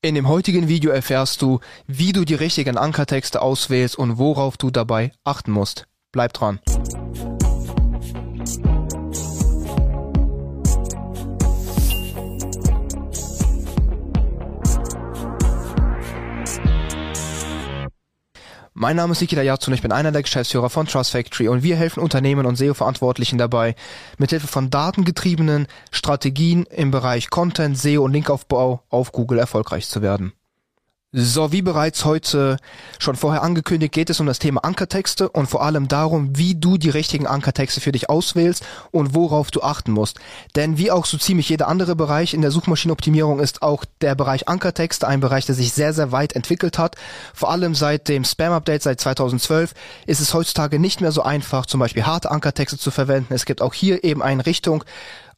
In dem heutigen Video erfährst du, wie du die richtigen Ankertexte auswählst und worauf du dabei achten musst. Bleib dran. Mein Name ist Nikita Yatsu und ich bin einer der Geschäftsführer von Trust Factory und wir helfen Unternehmen und SEO-Verantwortlichen dabei, mithilfe von datengetriebenen Strategien im Bereich Content, SEO und Linkaufbau auf Google erfolgreich zu werden. So, wie bereits heute schon vorher angekündigt, geht es um das Thema Ankertexte und vor allem darum, wie du die richtigen Ankertexte für dich auswählst und worauf du achten musst. Denn wie auch so ziemlich jeder andere Bereich in der Suchmaschinenoptimierung ist auch der Bereich Ankertexte ein Bereich, der sich sehr, sehr weit entwickelt hat. Vor allem seit dem Spam-Update seit 2012 ist es heutzutage nicht mehr so einfach, zum Beispiel harte Ankertexte zu verwenden. Es gibt auch hier eben eine Richtung,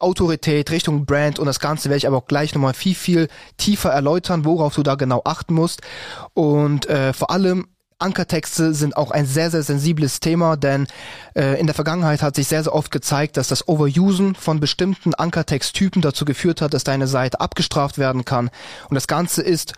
Autorität, Richtung Brand und das Ganze werde ich aber auch gleich nochmal viel, viel tiefer erläutern, worauf du da genau achten musst. Und äh, vor allem Ankertexte sind auch ein sehr, sehr sensibles Thema, denn äh, in der Vergangenheit hat sich sehr, sehr oft gezeigt, dass das Overusen von bestimmten Ankertexttypen dazu geführt hat, dass deine Seite abgestraft werden kann. Und das Ganze ist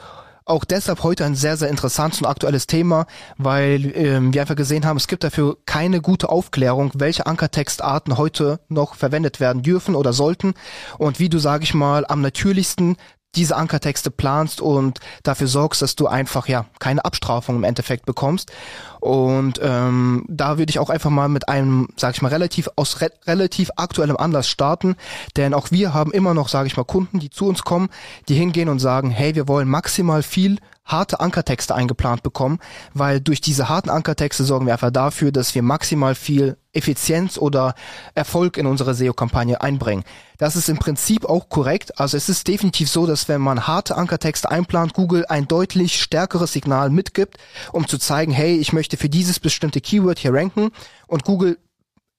auch deshalb heute ein sehr, sehr interessantes und aktuelles Thema, weil ähm, wir einfach gesehen haben, es gibt dafür keine gute Aufklärung, welche Ankertextarten heute noch verwendet werden dürfen oder sollten. Und wie du, sag ich mal, am natürlichsten diese Ankertexte planst und dafür sorgst, dass du einfach ja keine Abstrafung im Endeffekt bekommst. Und ähm, da würde ich auch einfach mal mit einem, sag ich mal, relativ aus re relativ aktuellem Anlass starten, denn auch wir haben immer noch, sage ich mal, Kunden, die zu uns kommen, die hingehen und sagen, hey, wir wollen maximal viel harte Ankertexte eingeplant bekommen, weil durch diese harten Ankertexte sorgen wir einfach dafür, dass wir maximal viel Effizienz oder Erfolg in unsere SEO-Kampagne einbringen. Das ist im Prinzip auch korrekt. Also es ist definitiv so, dass wenn man harte Ankertexte einplant, Google ein deutlich stärkeres Signal mitgibt, um zu zeigen, hey, ich möchte für dieses bestimmte Keyword hier ranken und Google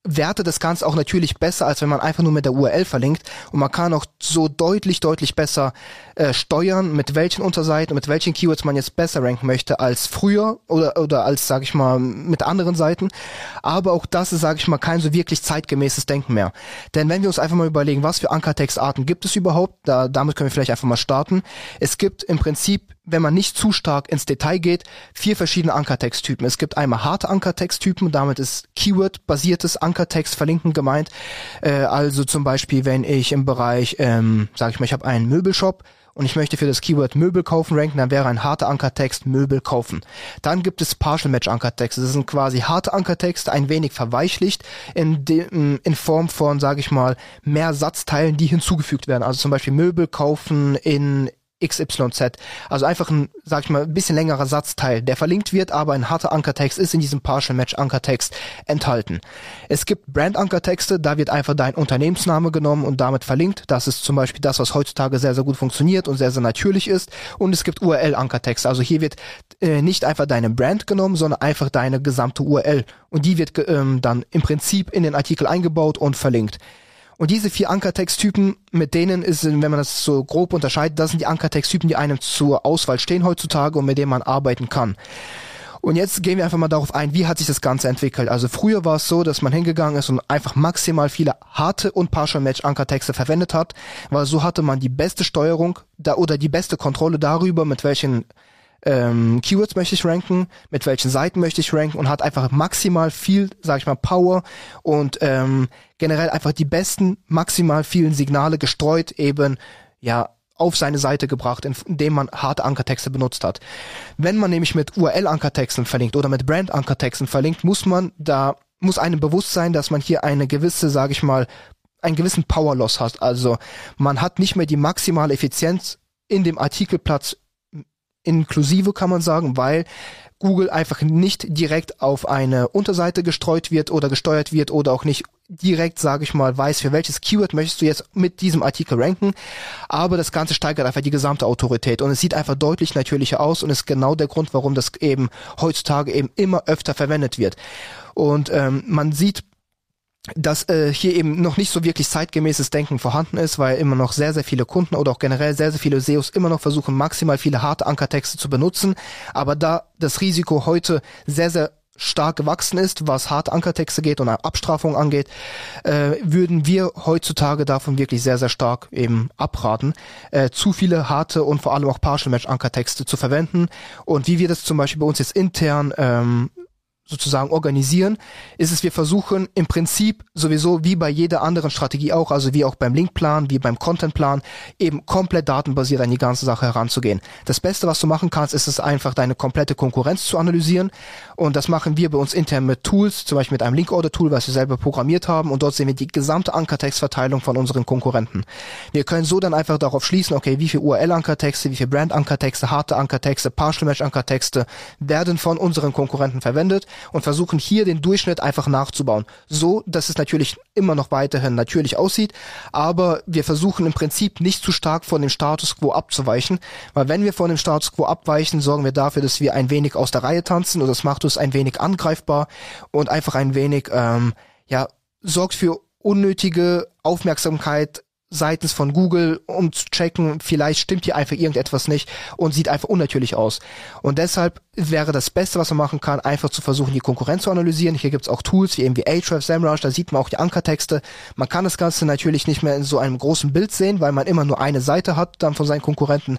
Werte das Ganze auch natürlich besser, als wenn man einfach nur mit der URL verlinkt. Und man kann auch so deutlich, deutlich besser äh, steuern, mit welchen Unterseiten, mit welchen Keywords man jetzt besser ranken möchte als früher oder, oder als, sage ich mal, mit anderen Seiten. Aber auch das ist, sage ich mal, kein so wirklich zeitgemäßes Denken mehr. Denn wenn wir uns einfach mal überlegen, was für Ankertextarten gibt es überhaupt, da, damit können wir vielleicht einfach mal starten. Es gibt im Prinzip wenn man nicht zu stark ins Detail geht, vier verschiedene Ankertexttypen. Es gibt einmal harte Ankertexttypen, damit ist Keyword-basiertes Ankertext verlinken gemeint. Äh, also zum Beispiel, wenn ich im Bereich, ähm, sage ich mal, ich habe einen Möbelshop und ich möchte für das Keyword Möbel kaufen ranken, dann wäre ein harter Ankertext Möbel kaufen. Dann gibt es Partial Match Ankertexte. Das sind quasi harte Ankertexte, ein wenig verweichlicht in, de, in Form von, sage ich mal, mehr Satzteilen, die hinzugefügt werden. Also zum Beispiel Möbel kaufen in XYZ. Also einfach ein, sag ich mal, ein bisschen längerer Satzteil, der verlinkt wird, aber ein harter Ankertext ist in diesem Partial Match Ankertext enthalten. Es gibt Brand Ankertexte, da wird einfach dein Unternehmensname genommen und damit verlinkt. Das ist zum Beispiel das, was heutzutage sehr, sehr gut funktioniert und sehr, sehr natürlich ist. Und es gibt URL Ankertexte. Also hier wird äh, nicht einfach deine Brand genommen, sondern einfach deine gesamte URL. Und die wird ähm, dann im Prinzip in den Artikel eingebaut und verlinkt. Und diese vier Ankertexttypen, mit denen ist, wenn man das so grob unterscheidet, das sind die Ankertexttypen, die einem zur Auswahl stehen heutzutage und mit denen man arbeiten kann. Und jetzt gehen wir einfach mal darauf ein, wie hat sich das Ganze entwickelt. Also früher war es so, dass man hingegangen ist und einfach maximal viele harte und Partial Match Ankertexte verwendet hat, weil so hatte man die beste Steuerung da oder die beste Kontrolle darüber, mit welchen ähm, Keywords möchte ich ranken, mit welchen Seiten möchte ich ranken und hat einfach maximal viel, sag ich mal, Power und ähm, generell einfach die besten, maximal vielen Signale gestreut eben, ja, auf seine Seite gebracht, indem man harte Ankertexte benutzt hat. Wenn man nämlich mit URL-Ankertexten verlinkt oder mit Brand-Ankertexten verlinkt, muss man da, muss einem bewusst sein, dass man hier eine gewisse, sage ich mal, einen gewissen Power Loss hat. Also man hat nicht mehr die maximale Effizienz in dem Artikelplatz inklusive, kann man sagen, weil Google einfach nicht direkt auf eine Unterseite gestreut wird oder gesteuert wird oder auch nicht direkt, sage ich mal, weiß, für welches Keyword möchtest du jetzt mit diesem Artikel ranken. Aber das Ganze steigert einfach die gesamte Autorität und es sieht einfach deutlich natürlicher aus und ist genau der Grund, warum das eben heutzutage eben immer öfter verwendet wird. Und ähm, man sieht dass äh, hier eben noch nicht so wirklich zeitgemäßes Denken vorhanden ist, weil immer noch sehr, sehr viele Kunden oder auch generell sehr, sehr viele SEOs immer noch versuchen, maximal viele harte Ankertexte zu benutzen. Aber da das Risiko heute sehr, sehr stark gewachsen ist, was harte Ankertexte geht und Abstrafung angeht, äh, würden wir heutzutage davon wirklich sehr, sehr stark eben abraten, äh, zu viele harte und vor allem auch Partial Match Ankertexte zu verwenden. Und wie wir das zum Beispiel bei uns jetzt intern ähm, sozusagen organisieren, ist es, wir versuchen im Prinzip sowieso wie bei jeder anderen Strategie auch, also wie auch beim Linkplan, wie beim Contentplan, eben komplett datenbasiert an die ganze Sache heranzugehen. Das Beste, was du machen kannst, ist es einfach, deine komplette Konkurrenz zu analysieren und das machen wir bei uns intern mit Tools, zum Beispiel mit einem Link-Order-Tool, was wir selber programmiert haben und dort sehen wir die gesamte Ankertextverteilung von unseren Konkurrenten. Wir können so dann einfach darauf schließen, okay, wie viel URL-Ankertexte, wie viel Brand-Ankertexte, harte Ankertexte, Partial-Match-Ankertexte werden von unseren Konkurrenten verwendet und versuchen hier den Durchschnitt einfach nachzubauen. So, dass es natürlich immer noch weiterhin natürlich aussieht, aber wir versuchen im Prinzip nicht zu stark von dem Status quo abzuweichen, weil wenn wir von dem Status quo abweichen, sorgen wir dafür, dass wir ein wenig aus der Reihe tanzen und das macht uns ein wenig angreifbar und einfach ein wenig, ähm, ja, sorgt für unnötige Aufmerksamkeit seitens von Google, um zu checken, vielleicht stimmt hier einfach irgendetwas nicht und sieht einfach unnatürlich aus. Und deshalb wäre das Beste, was man machen kann, einfach zu versuchen, die Konkurrenz zu analysieren. Hier gibt's auch Tools wie eben wie Ahrefs, SEMrush, da sieht man auch die Ankertexte. Man kann das Ganze natürlich nicht mehr in so einem großen Bild sehen, weil man immer nur eine Seite hat dann von seinen Konkurrenten.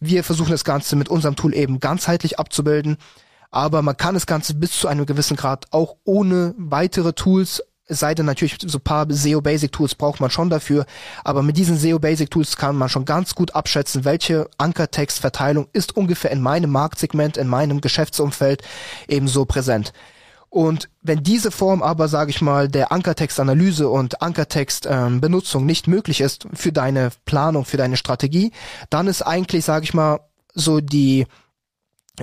Wir versuchen das Ganze mit unserem Tool eben ganzheitlich abzubilden. Aber man kann das Ganze bis zu einem gewissen Grad auch ohne weitere Tools es sei denn natürlich, so paar SEO Basic Tools braucht man schon dafür, aber mit diesen SEO Basic Tools kann man schon ganz gut abschätzen, welche Ankertextverteilung ist ungefähr in meinem Marktsegment, in meinem Geschäftsumfeld ebenso präsent. Und wenn diese Form aber, sage ich mal, der Ankertextanalyse und Ankertextbenutzung ähm, nicht möglich ist für deine Planung, für deine Strategie, dann ist eigentlich, sage ich mal, so die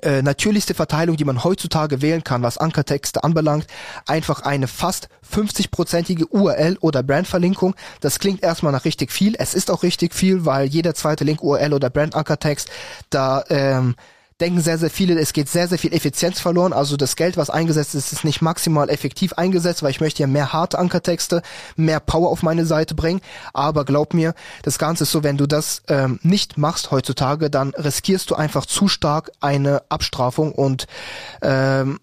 äh, natürlichste Verteilung, die man heutzutage wählen kann, was Ankertexte anbelangt, einfach eine fast 50-prozentige URL oder Brandverlinkung. Das klingt erstmal nach richtig viel. Es ist auch richtig viel, weil jeder zweite Link URL oder Brand-Ankertext da ähm, denken sehr, sehr viele, es geht sehr, sehr viel Effizienz verloren. Also das Geld, was eingesetzt ist, ist nicht maximal effektiv eingesetzt, weil ich möchte ja mehr harte Ankertexte, mehr Power auf meine Seite bringen. Aber glaub mir, das Ganze ist so, wenn du das ähm, nicht machst heutzutage, dann riskierst du einfach zu stark eine Abstrafung und ähm,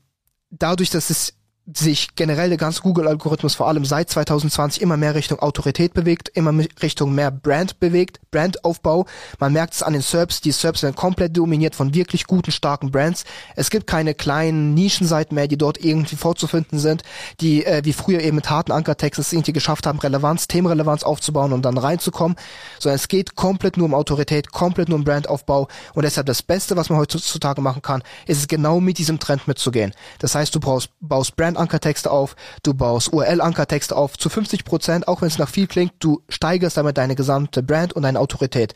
dadurch, dass es sich generell der ganze Google-Algorithmus vor allem seit 2020 immer mehr Richtung Autorität bewegt, immer Richtung mehr Brand bewegt, Brandaufbau. Man merkt es an den SERPs, die SERPs werden komplett dominiert von wirklich guten, starken Brands. Es gibt keine kleinen Nischenseiten mehr, die dort irgendwie vorzufinden sind, die äh, wie früher eben mit harten Ankertexten es irgendwie geschafft haben, Relevanz, Themenrelevanz aufzubauen und dann reinzukommen, sondern es geht komplett nur um Autorität, komplett nur um Brandaufbau und deshalb das Beste, was man heutzutage machen kann, ist es genau mit diesem Trend mitzugehen. Das heißt, du brauchst, baust Brand Ankertexte auf, du baust URL-Ankertexte auf zu 50 Prozent, auch wenn es nach viel klingt, du steigerst damit deine gesamte Brand und deine Autorität.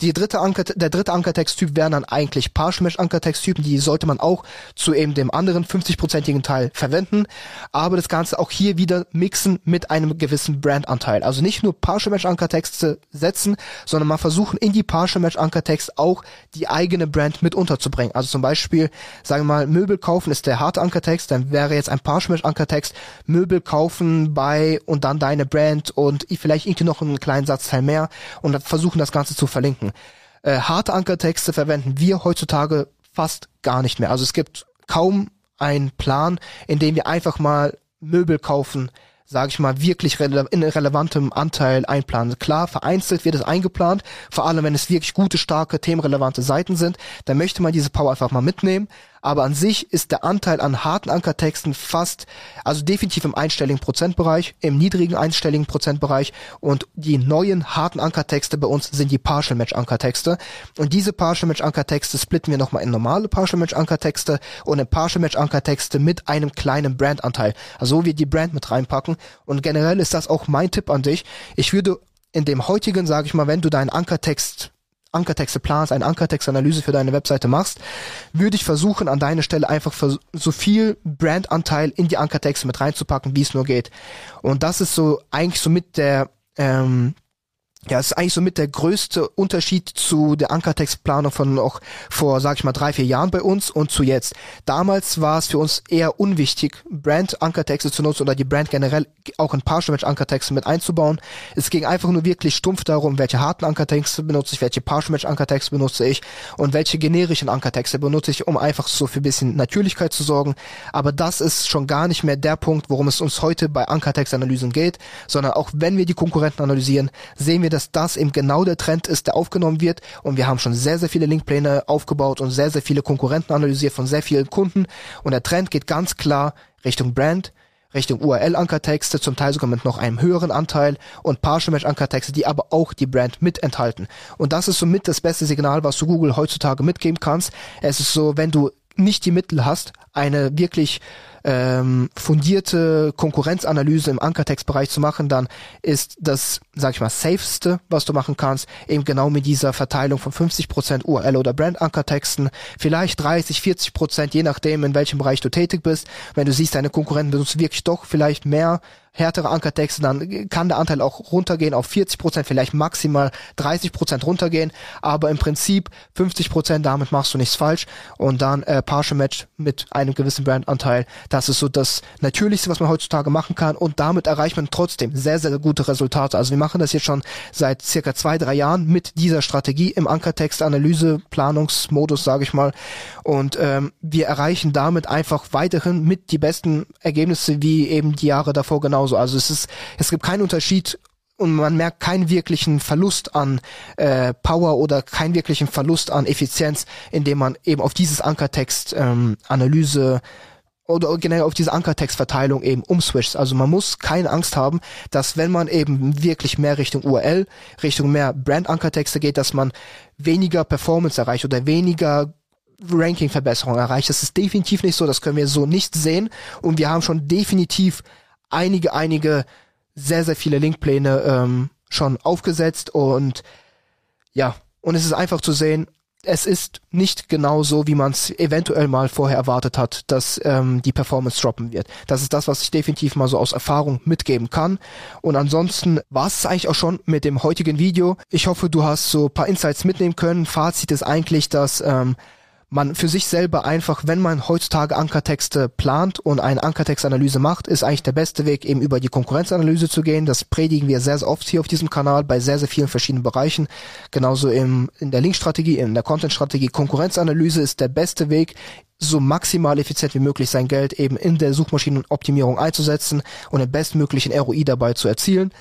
Die dritte Anker, der dritte Ankertexttyp wären dann eigentlich Partial Mesh Ankertexttypen, die sollte man auch zu eben dem anderen 50-prozentigen Teil verwenden, aber das Ganze auch hier wieder mixen mit einem gewissen Brandanteil. Also nicht nur Partial Mesh Ankertexte setzen, sondern mal versuchen in die Partial Mesh Ankertext auch die eigene Brand mit unterzubringen. Also zum Beispiel, sagen wir mal, Möbel kaufen ist der harte Ankertext, dann wäre jetzt ein Partial Mesh Ankertext Möbel kaufen bei und dann deine Brand und vielleicht irgendwie noch einen kleinen Satzteil mehr und versuchen das Ganze zu verlinken. Äh, harte Ankertexte verwenden wir heutzutage fast gar nicht mehr. Also es gibt kaum einen Plan, in dem wir einfach mal Möbel kaufen, sage ich mal, wirklich rele in relevantem Anteil einplanen. Klar, vereinzelt wird es eingeplant, vor allem wenn es wirklich gute, starke, themenrelevante Seiten sind, dann möchte man diese Power einfach mal mitnehmen, aber an sich ist der Anteil an harten Ankertexten fast, also definitiv im einstelligen Prozentbereich, im niedrigen einstelligen Prozentbereich und die neuen harten Ankertexte bei uns sind die Partial Match Ankertexte und diese Partial Match Ankertexte splitten wir nochmal in normale Partial Match Ankertexte und in Partial Match Ankertexte mit einem kleinen Brandanteil, also wo wir die Brand mit reinpacken. Und generell ist das auch mein Tipp an dich. Ich würde in dem heutigen, sage ich mal, wenn du deinen Ankertext Ankertexte planst, eine Ankertextanalyse für deine Webseite machst, würde ich versuchen, an deiner Stelle einfach so viel Brandanteil in die Ankertexte mit reinzupacken, wie es nur geht. Und das ist so eigentlich so mit der ähm, ja, ist eigentlich somit der größte Unterschied zu der Ankertextplanung von noch vor, sag ich mal, drei, vier Jahren bei uns und zu jetzt. Damals war es für uns eher unwichtig, Brand-Ankertexte zu nutzen oder die Brand generell auch in Partial-Match-Ankertexte mit einzubauen. Es ging einfach nur wirklich stumpf darum, welche harten Ankertexte benutze ich, welche Partial-Match-Ankertexte benutze ich und welche generischen Ankertexte benutze ich, um einfach so für ein bisschen Natürlichkeit zu sorgen. Aber das ist schon gar nicht mehr der Punkt, worum es uns heute bei Ankertextanalysen geht, sondern auch wenn wir die Konkurrenten analysieren, sehen wir dass das eben genau der Trend ist, der aufgenommen wird. Und wir haben schon sehr, sehr viele Linkpläne aufgebaut und sehr, sehr viele Konkurrenten analysiert von sehr vielen Kunden. Und der Trend geht ganz klar Richtung Brand, Richtung URL-Ankertexte, zum Teil sogar mit noch einem höheren Anteil und Partial Match Ankertexte, die aber auch die Brand mit enthalten. Und das ist somit das beste Signal, was du Google heutzutage mitgeben kannst. Es ist so, wenn du nicht die Mittel hast, eine wirklich ähm, fundierte Konkurrenzanalyse im Ankertextbereich zu machen, dann ist das, sag ich mal, safeste, was du machen kannst, eben genau mit dieser Verteilung von 50% URL oder Brand-Ankertexten, vielleicht 30, 40%, je nachdem, in welchem Bereich du tätig bist. Wenn du siehst, deine Konkurrenten benutzen wirklich doch vielleicht mehr härtere Ankertexte, dann kann der Anteil auch runtergehen auf 40 Prozent, vielleicht maximal 30 Prozent runtergehen, aber im Prinzip 50 Prozent, damit machst du nichts falsch und dann äh, Partial Match mit einem gewissen Brandanteil, das ist so das Natürlichste, was man heutzutage machen kann und damit erreicht man trotzdem sehr, sehr gute Resultate. Also wir machen das jetzt schon seit circa zwei, drei Jahren mit dieser Strategie im Ankertext-Analyse, Planungsmodus, sage ich mal und ähm, wir erreichen damit einfach weiterhin mit die besten Ergebnisse wie eben die Jahre davor genau genauso. Also es ist, es gibt keinen Unterschied und man merkt keinen wirklichen Verlust an äh, Power oder keinen wirklichen Verlust an Effizienz, indem man eben auf dieses Ankertext ähm, Analyse oder generell auf diese Ankertextverteilung eben umswitcht. Also man muss keine Angst haben, dass wenn man eben wirklich mehr Richtung URL, Richtung mehr Brand-Ankertexte geht, dass man weniger Performance erreicht oder weniger Ranking-Verbesserung erreicht. Das ist definitiv nicht so, das können wir so nicht sehen und wir haben schon definitiv einige, einige sehr, sehr viele Linkpläne ähm, schon aufgesetzt und ja, und es ist einfach zu sehen, es ist nicht genau so, wie man es eventuell mal vorher erwartet hat, dass ähm, die Performance droppen wird. Das ist das, was ich definitiv mal so aus Erfahrung mitgeben kann. Und ansonsten war es eigentlich auch schon mit dem heutigen Video. Ich hoffe, du hast so paar Insights mitnehmen können. Fazit ist eigentlich, dass ähm, man für sich selber einfach, wenn man heutzutage Ankertexte plant und eine Ankertextanalyse macht, ist eigentlich der beste Weg, eben über die Konkurrenzanalyse zu gehen. Das predigen wir sehr, sehr oft hier auf diesem Kanal bei sehr, sehr vielen verschiedenen Bereichen. Genauso im, in der Linkstrategie, in der Contentstrategie. Konkurrenzanalyse ist der beste Weg, so maximal effizient wie möglich sein Geld eben in der Suchmaschinenoptimierung einzusetzen und den bestmöglichen ROI dabei zu erzielen.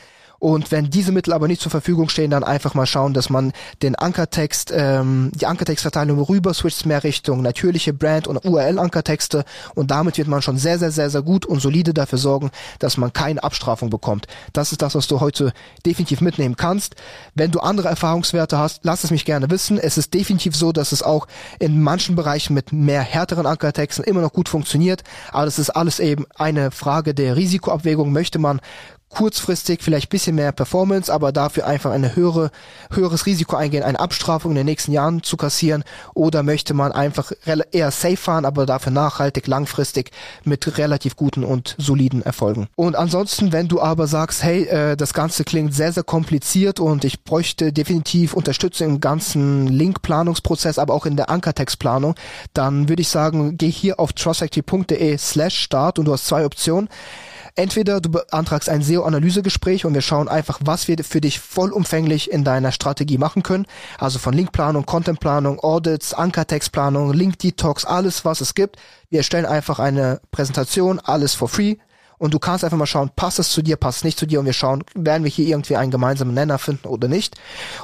Und wenn diese Mittel aber nicht zur Verfügung stehen, dann einfach mal schauen, dass man den Ankertext, ähm, die Ankertextverteilung rüber switcht mehr Richtung natürliche Brand- und URL-Ankertexte und damit wird man schon sehr, sehr, sehr, sehr gut und solide dafür sorgen, dass man keine Abstrafung bekommt. Das ist das, was du heute definitiv mitnehmen kannst. Wenn du andere Erfahrungswerte hast, lass es mich gerne wissen. Es ist definitiv so, dass es auch in manchen Bereichen mit mehr härteren Ankertexten immer noch gut funktioniert, aber das ist alles eben eine Frage der Risikoabwägung. Möchte man kurzfristig vielleicht bisschen mehr Performance, aber dafür einfach eine höhere, höheres Risiko eingehen, eine Abstrafung in den nächsten Jahren zu kassieren oder möchte man einfach eher safe fahren, aber dafür nachhaltig, langfristig mit relativ guten und soliden Erfolgen. Und ansonsten, wenn du aber sagst, hey, äh, das Ganze klingt sehr, sehr kompliziert und ich bräuchte definitiv Unterstützung im ganzen Link-Planungsprozess, aber auch in der Ankertextplanung, dann würde ich sagen, geh hier auf trustfactory.de slash start und du hast zwei Optionen. Entweder du beantragst ein SEO-Analysegespräch und wir schauen einfach, was wir für dich vollumfänglich in deiner Strategie machen können. Also von Linkplanung, Contentplanung, Audits, Ankertextplanung, Link-Detox, alles, was es gibt. Wir erstellen einfach eine Präsentation, alles for free und du kannst einfach mal schauen, passt es zu dir, passt es nicht zu dir und wir schauen, werden wir hier irgendwie einen gemeinsamen Nenner finden oder nicht.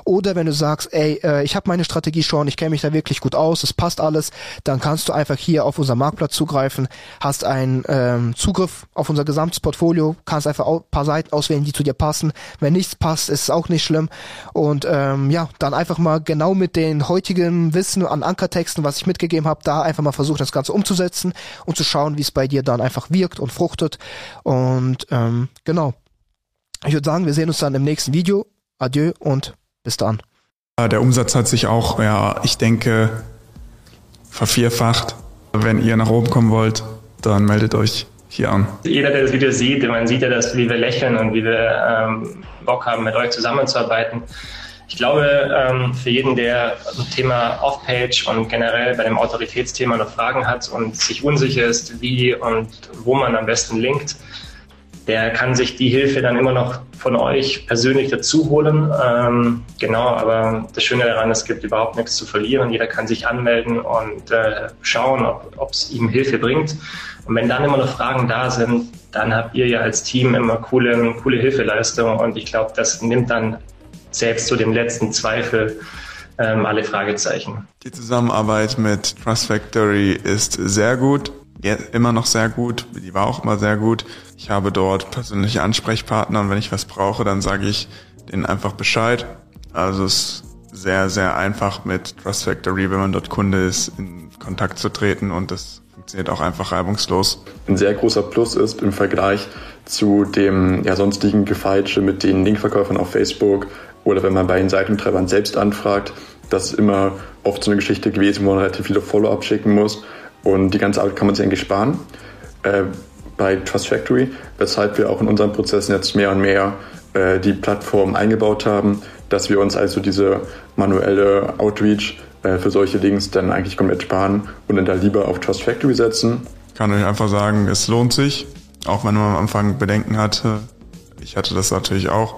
Oder wenn du sagst, ey, äh, ich habe meine Strategie schon, ich kenne mich da wirklich gut aus, es passt alles, dann kannst du einfach hier auf unser Marktplatz zugreifen, hast einen ähm, Zugriff auf unser gesamtes Portfolio, kannst einfach ein paar Seiten auswählen, die zu dir passen. Wenn nichts passt, ist es auch nicht schlimm. Und ähm, ja, dann einfach mal genau mit den heutigen Wissen an Ankertexten, was ich mitgegeben habe, da einfach mal versuchen, das Ganze umzusetzen und zu schauen, wie es bei dir dann einfach wirkt und fruchtet. Und ähm, genau. Ich würde sagen, wir sehen uns dann im nächsten Video. Adieu und bis dann. Der Umsatz hat sich auch, ja, ich denke, vervierfacht. Wenn ihr nach oben kommen wollt, dann meldet euch hier an. Jeder, der das Video sieht, man sieht ja, dass, wie wir lächeln und wie wir ähm, Bock haben, mit euch zusammenzuarbeiten. Ich glaube, ähm, für jeden, der ein Thema Off-Page und generell bei dem Autoritätsthema noch Fragen hat und sich unsicher ist, wie und wo man am besten linkt, der kann sich die Hilfe dann immer noch von euch persönlich dazu holen. Ähm, genau, aber das Schöne daran, es gibt überhaupt nichts zu verlieren. Jeder kann sich anmelden und äh, schauen, ob es ihm Hilfe bringt. Und wenn dann immer noch Fragen da sind, dann habt ihr ja als Team immer coole, coole Hilfeleistung. Und ich glaube, das nimmt dann selbst zu dem letzten Zweifel ähm, alle Fragezeichen. Die Zusammenarbeit mit Trust Factory ist sehr gut ja, immer noch sehr gut. Die war auch immer sehr gut. Ich habe dort persönliche Ansprechpartner und wenn ich was brauche, dann sage ich denen einfach Bescheid. Also es ist sehr, sehr einfach mit Trust Factory, wenn man dort Kunde ist, in Kontakt zu treten und das funktioniert auch einfach reibungslos. Ein sehr großer Plus ist im Vergleich zu dem ja, sonstigen Gefeitsche mit den Linkverkäufern auf Facebook oder wenn man bei den Seitentreibern selbst anfragt, das ist immer oft so eine Geschichte gewesen, wo man relativ viele Follow-up schicken muss. Und die ganze Arbeit kann man sich eigentlich sparen äh, bei Trust Factory, weshalb wir auch in unseren Prozessen jetzt mehr und mehr äh, die Plattform eingebaut haben, dass wir uns also diese manuelle Outreach äh, für solche Links dann eigentlich komplett sparen und dann da lieber auf Trust Factory setzen. Ich kann euch einfach sagen, es lohnt sich, auch wenn man am Anfang Bedenken hatte. Ich hatte das natürlich auch,